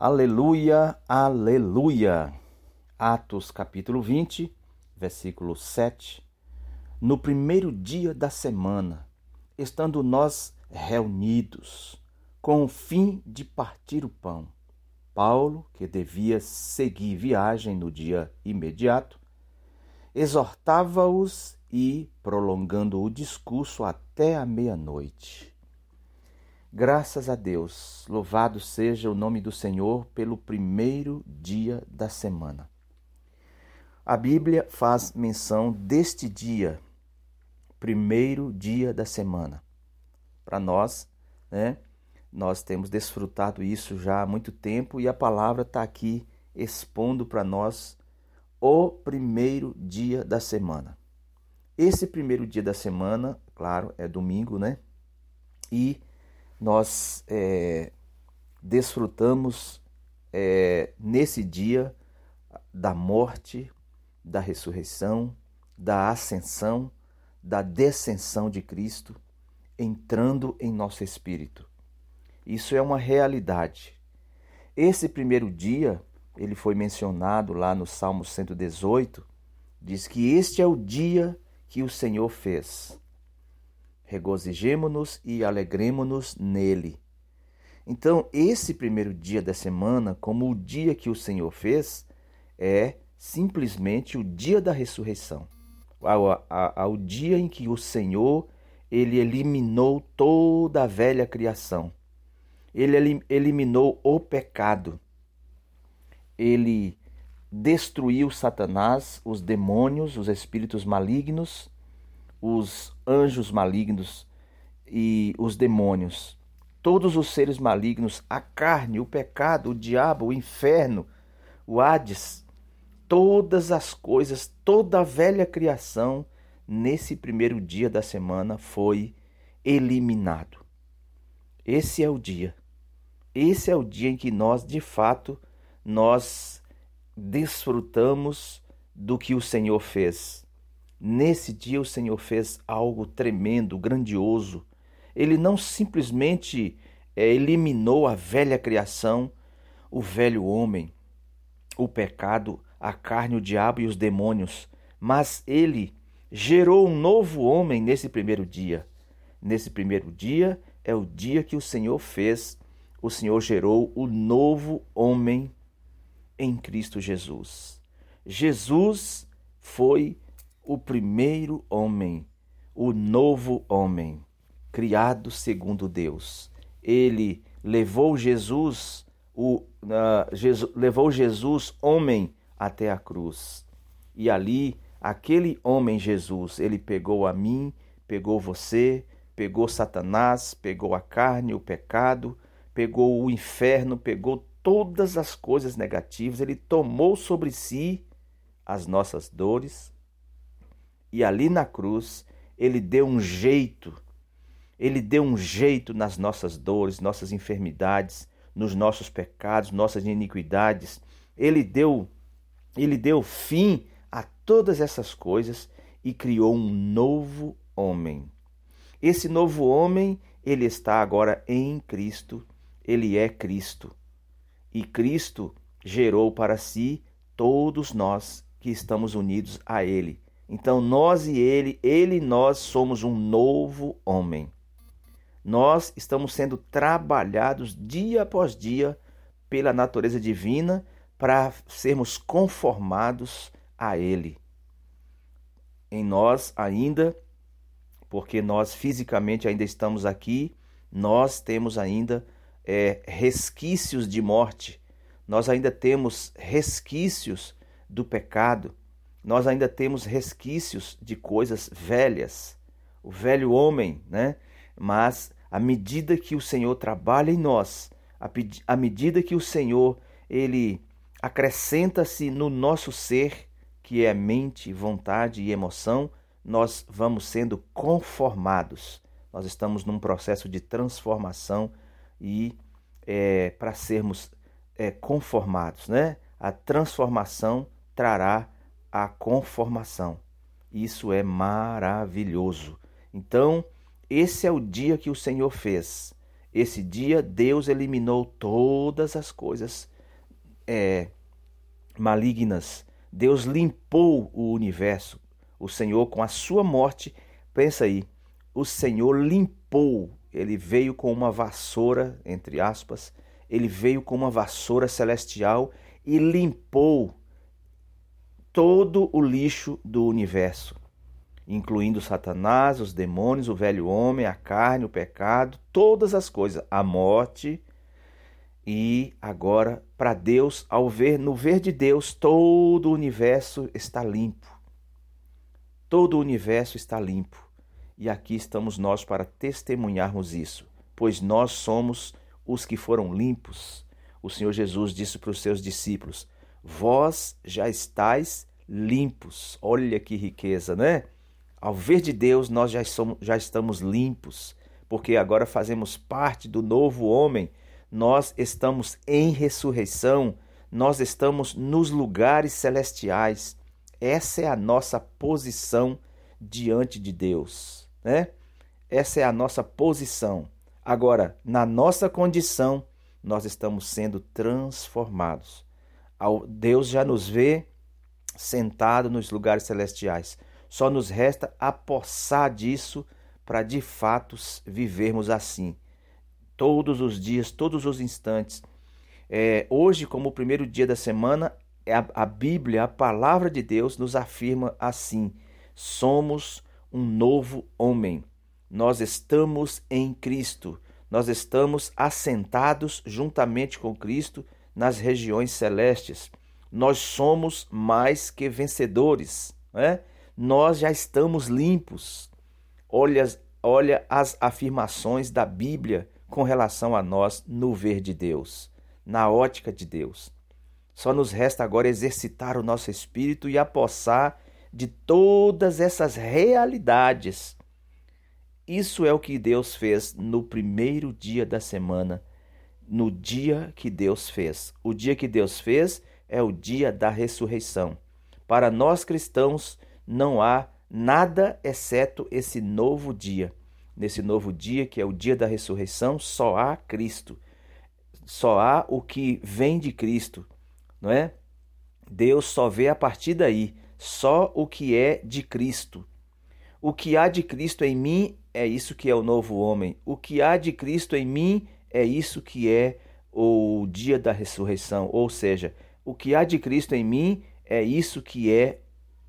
Aleluia, aleluia. Atos capítulo 20, versículo 7. No primeiro dia da semana, estando nós reunidos, com o fim de partir o pão, Paulo, que devia seguir viagem no dia imediato, exortava-os e, prolongando o discurso até a meia-noite, Graças a Deus, louvado seja o nome do Senhor pelo primeiro dia da semana. A Bíblia faz menção deste dia, primeiro dia da semana. Para nós, né, nós temos desfrutado isso já há muito tempo e a palavra está aqui expondo para nós o primeiro dia da semana. Esse primeiro dia da semana, claro, é domingo, né? E nós é, desfrutamos é, nesse dia da morte, da ressurreição, da ascensão, da descensão de Cristo entrando em nosso espírito. Isso é uma realidade. Esse primeiro dia, ele foi mencionado lá no Salmo 118, diz que este é o dia que o Senhor fez regozijemo-nos e alegremo-nos nele. Então, esse primeiro dia da semana, como o dia que o Senhor fez, é simplesmente o dia da ressurreição. Ao, ao, ao dia em que o Senhor ele eliminou toda a velha criação. Ele eliminou o pecado. Ele destruiu Satanás, os demônios, os espíritos malignos os anjos malignos e os demônios, todos os seres malignos, a carne, o pecado, o diabo, o inferno, o Hades, todas as coisas, toda a velha criação, nesse primeiro dia da semana foi eliminado. Esse é o dia. Esse é o dia em que nós, de fato, nós desfrutamos do que o Senhor fez. Nesse dia o Senhor fez algo tremendo, grandioso. Ele não simplesmente é, eliminou a velha criação, o velho homem, o pecado, a carne, o diabo e os demônios, mas ele gerou um novo homem nesse primeiro dia. Nesse primeiro dia é o dia que o Senhor fez, o Senhor gerou o novo homem em Cristo Jesus. Jesus foi o primeiro homem, o novo homem, criado segundo Deus. Ele levou Jesus, o, uh, Jesus, levou Jesus, homem, até a cruz. E ali, aquele homem Jesus, ele pegou a mim, pegou você, pegou Satanás, pegou a carne, o pecado, pegou o inferno, pegou todas as coisas negativas, ele tomou sobre si as nossas dores, e ali na cruz, ele deu um jeito, ele deu um jeito nas nossas dores, nossas enfermidades, nos nossos pecados, nossas iniquidades. Ele deu ele deu fim a todas essas coisas e criou um novo homem. Esse novo homem, ele está agora em Cristo, ele é Cristo. E Cristo gerou para si todos nós que estamos unidos a ele. Então nós e ele, ele e nós somos um novo homem. Nós estamos sendo trabalhados dia após dia pela natureza divina para sermos conformados a ele. Em nós ainda, porque nós fisicamente ainda estamos aqui, nós temos ainda é, resquícios de morte, nós ainda temos resquícios do pecado, nós ainda temos resquícios de coisas velhas, o velho homem, né? Mas à medida que o Senhor trabalha em nós, à medida que o Senhor ele acrescenta-se no nosso ser, que é mente, vontade e emoção, nós vamos sendo conformados. Nós estamos num processo de transformação e é, para sermos é, conformados, né? A transformação trará a conformação. Isso é maravilhoso. Então, esse é o dia que o Senhor fez. Esse dia Deus eliminou todas as coisas é, malignas. Deus limpou o universo. O Senhor, com a sua morte, pensa aí, o Senhor limpou. Ele veio com uma vassoura, entre aspas, ele veio com uma vassoura celestial e limpou todo o lixo do universo, incluindo Satanás, os demônios, o velho homem, a carne, o pecado, todas as coisas, a morte. E agora, para Deus, ao ver no ver de Deus, todo o universo está limpo. Todo o universo está limpo. E aqui estamos nós para testemunharmos isso, pois nós somos os que foram limpos. O Senhor Jesus disse para os seus discípulos: Vós já estáis limpos. Olha que riqueza, né? Ao ver de Deus, nós já, somos, já estamos limpos, porque agora fazemos parte do novo homem, nós estamos em ressurreição, nós estamos nos lugares celestiais. Essa é a nossa posição diante de Deus, né? Essa é a nossa posição. Agora, na nossa condição, nós estamos sendo transformados. Deus já nos vê sentado nos lugares celestiais. Só nos resta apossar disso para de fato vivermos assim. Todos os dias, todos os instantes. É, hoje, como o primeiro dia da semana, é a, a Bíblia, a palavra de Deus, nos afirma assim: somos um novo homem. Nós estamos em Cristo. Nós estamos assentados juntamente com Cristo nas regiões celestes nós somos mais que vencedores, né? nós já estamos limpos. Olha, olha as afirmações da Bíblia com relação a nós no ver de Deus, na ótica de Deus. Só nos resta agora exercitar o nosso espírito e apossar de todas essas realidades. Isso é o que Deus fez no primeiro dia da semana, no dia que Deus fez. O dia que Deus fez é o dia da ressurreição. Para nós cristãos, não há nada exceto esse novo dia. Nesse novo dia, que é o dia da ressurreição, só há Cristo. Só há o que vem de Cristo, não é? Deus só vê a partir daí, só o que é de Cristo. O que há de Cristo em mim é isso que é o novo homem. O que há de Cristo em mim é isso que é o dia da ressurreição, ou seja, o que há de Cristo em mim é isso que é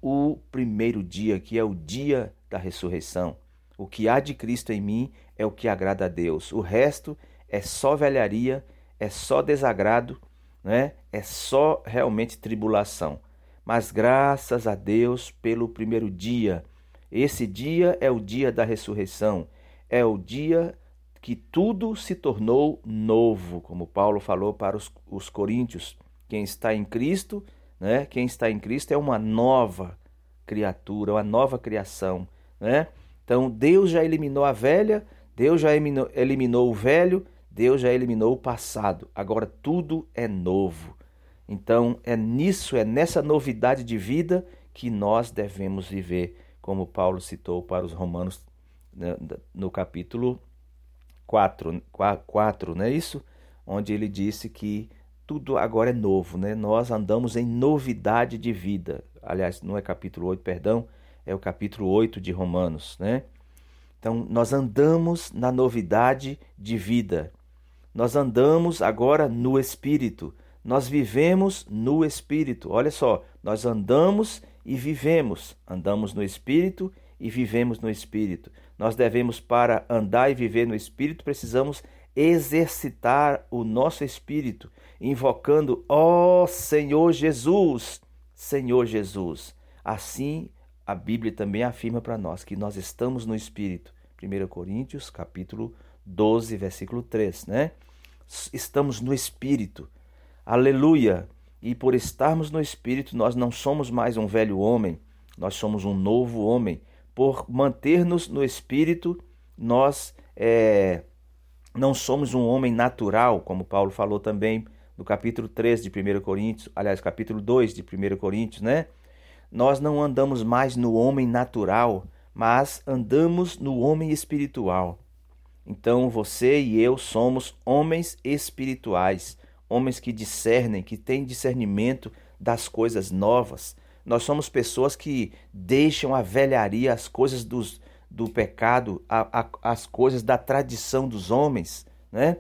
o primeiro dia, que é o dia da ressurreição. O que há de Cristo em mim é o que agrada a Deus. O resto é só velharia, é só desagrado, né? é só realmente tribulação. Mas graças a Deus pelo primeiro dia. Esse dia é o dia da ressurreição, é o dia que tudo se tornou novo, como Paulo falou para os, os coríntios. Quem está em Cristo, né? Quem está em Cristo é uma nova criatura, uma nova criação, né? Então Deus já eliminou a velha, Deus já eliminou, eliminou o velho, Deus já eliminou o passado. Agora tudo é novo. Então é nisso, é nessa novidade de vida que nós devemos viver, como Paulo citou para os Romanos né, no capítulo 4, 4, não é isso? Onde ele disse que tudo agora é novo, né? Nós andamos em novidade de vida. Aliás, não é capítulo 8, perdão, é o capítulo 8 de Romanos, né? Então, nós andamos na novidade de vida. Nós andamos agora no Espírito. Nós vivemos no Espírito. Olha só, nós andamos e vivemos. Andamos no Espírito e vivemos no Espírito. Nós devemos, para andar e viver no Espírito, precisamos exercitar o nosso espírito, invocando, ó oh, Senhor Jesus, Senhor Jesus. Assim, a Bíblia também afirma para nós que nós estamos no espírito. 1 Coríntios, capítulo 12, versículo 3, né? Estamos no espírito. Aleluia! E por estarmos no espírito, nós não somos mais um velho homem, nós somos um novo homem. Por manter-nos no espírito, nós é, não somos um homem natural, como Paulo falou também no capítulo 3 de 1 Coríntios, aliás, capítulo 2 de 1 Coríntios, né? Nós não andamos mais no homem natural, mas andamos no homem espiritual. Então você e eu somos homens espirituais, homens que discernem, que têm discernimento das coisas novas. Nós somos pessoas que deixam a velharia, as coisas dos, do pecado, a, a, as coisas da tradição dos homens, né?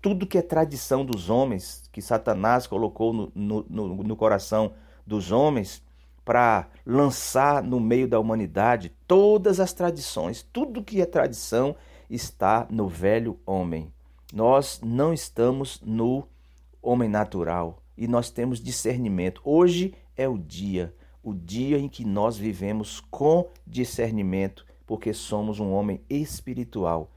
Tudo que é tradição dos homens, que Satanás colocou no, no, no, no coração dos homens para lançar no meio da humanidade todas as tradições, tudo que é tradição está no velho homem. Nós não estamos no homem natural e nós temos discernimento. Hoje é o dia, o dia em que nós vivemos com discernimento, porque somos um homem espiritual.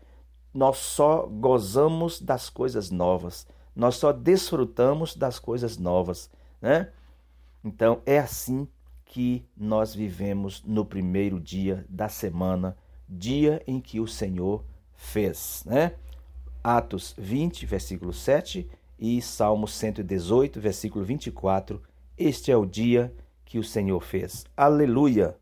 Nós só gozamos das coisas novas, nós só desfrutamos das coisas novas, né? Então é assim que nós vivemos no primeiro dia da semana, dia em que o Senhor fez, né? Atos 20, versículo 7 e Salmo 118, versículo 24. Este é o dia que o Senhor fez. Aleluia!